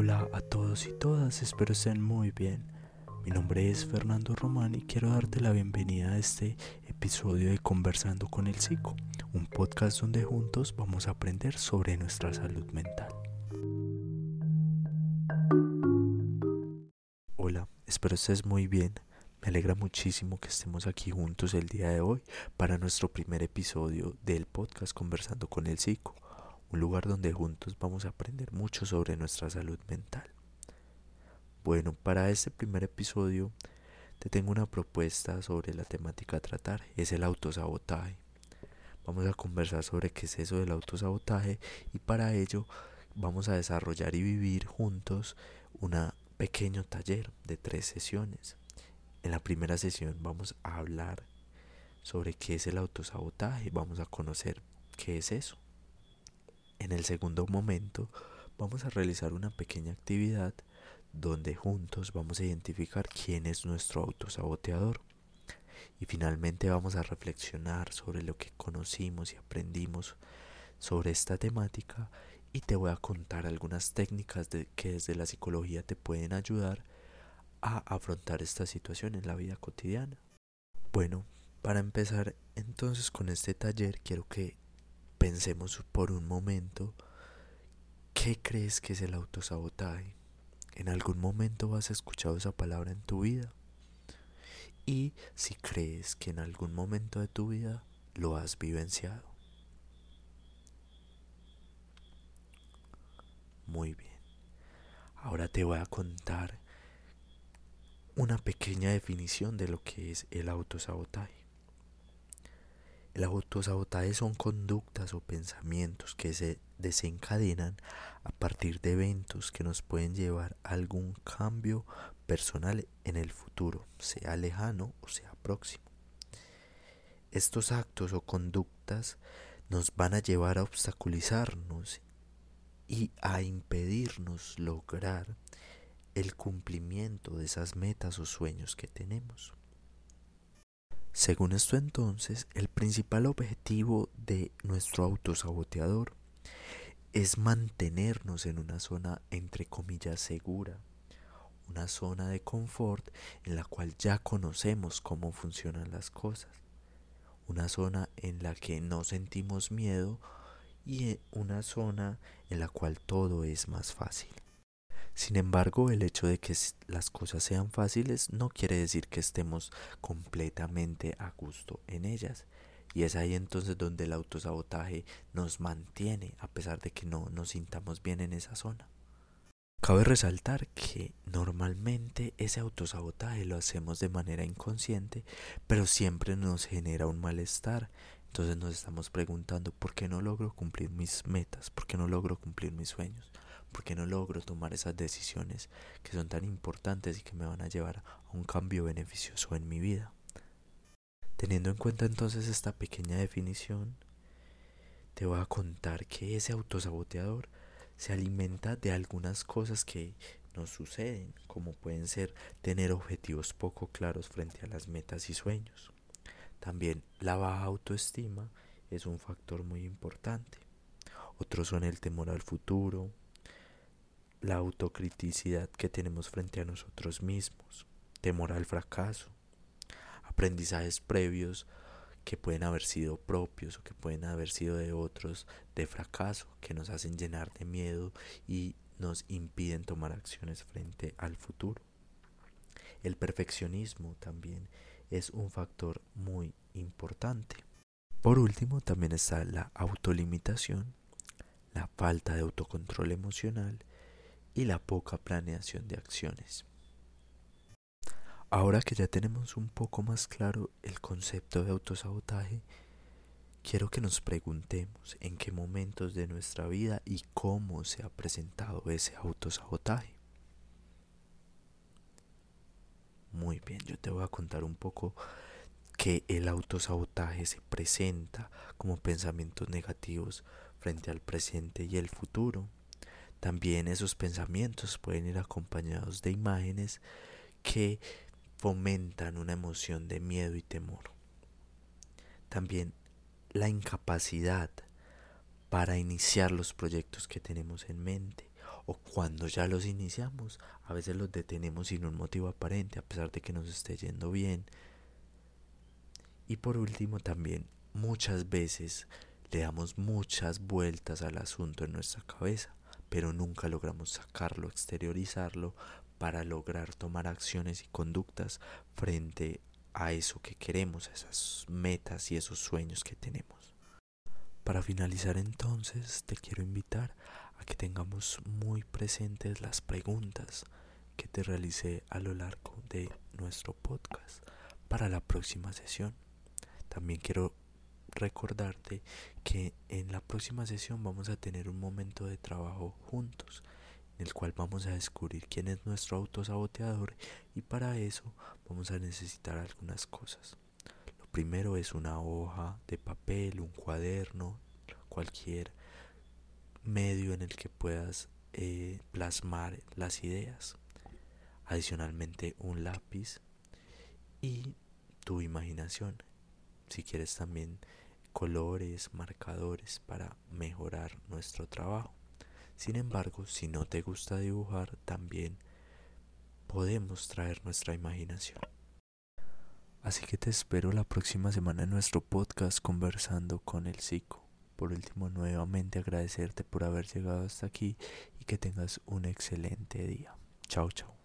Hola a todos y todas, espero estén muy bien. Mi nombre es Fernando Román y quiero darte la bienvenida a este episodio de Conversando con el Psico, un podcast donde juntos vamos a aprender sobre nuestra salud mental. Hola, espero estés muy bien. Me alegra muchísimo que estemos aquí juntos el día de hoy para nuestro primer episodio del podcast Conversando con el Psico un lugar donde juntos vamos a aprender mucho sobre nuestra salud mental. Bueno, para este primer episodio te tengo una propuesta sobre la temática a tratar, es el autosabotaje. Vamos a conversar sobre qué es eso del autosabotaje y para ello vamos a desarrollar y vivir juntos un pequeño taller de tres sesiones. En la primera sesión vamos a hablar sobre qué es el autosabotaje, vamos a conocer qué es eso. En el segundo momento vamos a realizar una pequeña actividad donde juntos vamos a identificar quién es nuestro autosaboteador. Y finalmente vamos a reflexionar sobre lo que conocimos y aprendimos sobre esta temática y te voy a contar algunas técnicas que desde la psicología te pueden ayudar a afrontar esta situación en la vida cotidiana. Bueno, para empezar entonces con este taller quiero que Pensemos por un momento, ¿qué crees que es el autosabotaje? ¿En algún momento has escuchado esa palabra en tu vida? Y si crees que en algún momento de tu vida lo has vivenciado. Muy bien. Ahora te voy a contar una pequeña definición de lo que es el autosabotaje. El autosabotaje son conductas o pensamientos que se desencadenan a partir de eventos que nos pueden llevar a algún cambio personal en el futuro, sea lejano o sea próximo. Estos actos o conductas nos van a llevar a obstaculizarnos y a impedirnos lograr el cumplimiento de esas metas o sueños que tenemos. Según esto entonces, el principal objetivo de nuestro autosaboteador es mantenernos en una zona entre comillas segura, una zona de confort en la cual ya conocemos cómo funcionan las cosas, una zona en la que no sentimos miedo y una zona en la cual todo es más fácil. Sin embargo, el hecho de que las cosas sean fáciles no quiere decir que estemos completamente a gusto en ellas. Y es ahí entonces donde el autosabotaje nos mantiene a pesar de que no nos sintamos bien en esa zona. Cabe resaltar que normalmente ese autosabotaje lo hacemos de manera inconsciente, pero siempre nos genera un malestar. Entonces nos estamos preguntando por qué no logro cumplir mis metas, por qué no logro cumplir mis sueños, porque no logro tomar esas decisiones que son tan importantes y que me van a llevar a un cambio beneficioso en mi vida. Teniendo en cuenta entonces esta pequeña definición, te voy a contar que ese autosaboteador se alimenta de algunas cosas que nos suceden, como pueden ser tener objetivos poco claros frente a las metas y sueños. También la baja autoestima es un factor muy importante. Otros son el temor al futuro, la autocriticidad que tenemos frente a nosotros mismos, temor al fracaso, aprendizajes previos que pueden haber sido propios o que pueden haber sido de otros de fracaso, que nos hacen llenar de miedo y nos impiden tomar acciones frente al futuro. El perfeccionismo también es un factor muy importante. Por último, también está la autolimitación, la falta de autocontrol emocional y la poca planeación de acciones. Ahora que ya tenemos un poco más claro el concepto de autosabotaje, quiero que nos preguntemos en qué momentos de nuestra vida y cómo se ha presentado ese autosabotaje. Muy bien, yo te voy a contar un poco que el autosabotaje se presenta como pensamientos negativos frente al presente y el futuro también esos pensamientos pueden ir acompañados de imágenes que fomentan una emoción de miedo y temor. También la incapacidad para iniciar los proyectos que tenemos en mente o cuando ya los iniciamos, a veces los detenemos sin un motivo aparente a pesar de que nos esté yendo bien. Y por último también muchas veces le damos muchas vueltas al asunto en nuestra cabeza, pero nunca logramos sacarlo, exteriorizarlo para lograr tomar acciones y conductas frente a eso que queremos, esas metas y esos sueños que tenemos. Para finalizar entonces, te quiero invitar a que tengamos muy presentes las preguntas que te realicé a lo largo de nuestro podcast para la próxima sesión. También quiero recordarte que en la próxima sesión vamos a tener un momento de trabajo juntos en el cual vamos a descubrir quién es nuestro autosaboteador y para eso vamos a necesitar algunas cosas. Lo primero es una hoja de papel, un cuaderno, cualquier medio en el que puedas eh, plasmar las ideas. Adicionalmente un lápiz y tu imaginación. Si quieres también colores, marcadores para mejorar nuestro trabajo. Sin embargo, si no te gusta dibujar, también podemos traer nuestra imaginación. Así que te espero la próxima semana en nuestro podcast conversando con el psico. Por último, nuevamente agradecerte por haber llegado hasta aquí y que tengas un excelente día. Chao, chao.